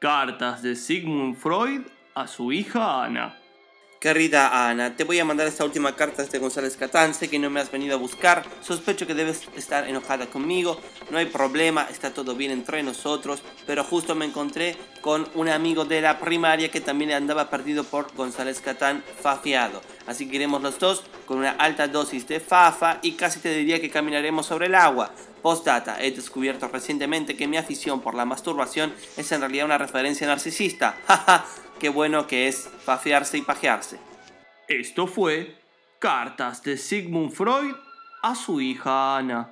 Cartas de Sigmund Freud a su hija Ana. Querida Ana, te voy a mandar esta última carta de González Catán. Sé que no me has venido a buscar. Sospecho que debes estar enojada conmigo. No hay problema, está todo bien entre nosotros. Pero justo me encontré con un amigo de la primaria que también andaba perdido por González Catán fafiado. Así que iremos los dos con una alta dosis de fafa y casi te diría que caminaremos sobre el agua. Postdata, he descubierto recientemente que mi afición por la masturbación es en realidad una referencia narcisista. Jaja qué bueno que es pajearse y pajearse. Esto fue Cartas de Sigmund Freud a su hija Ana.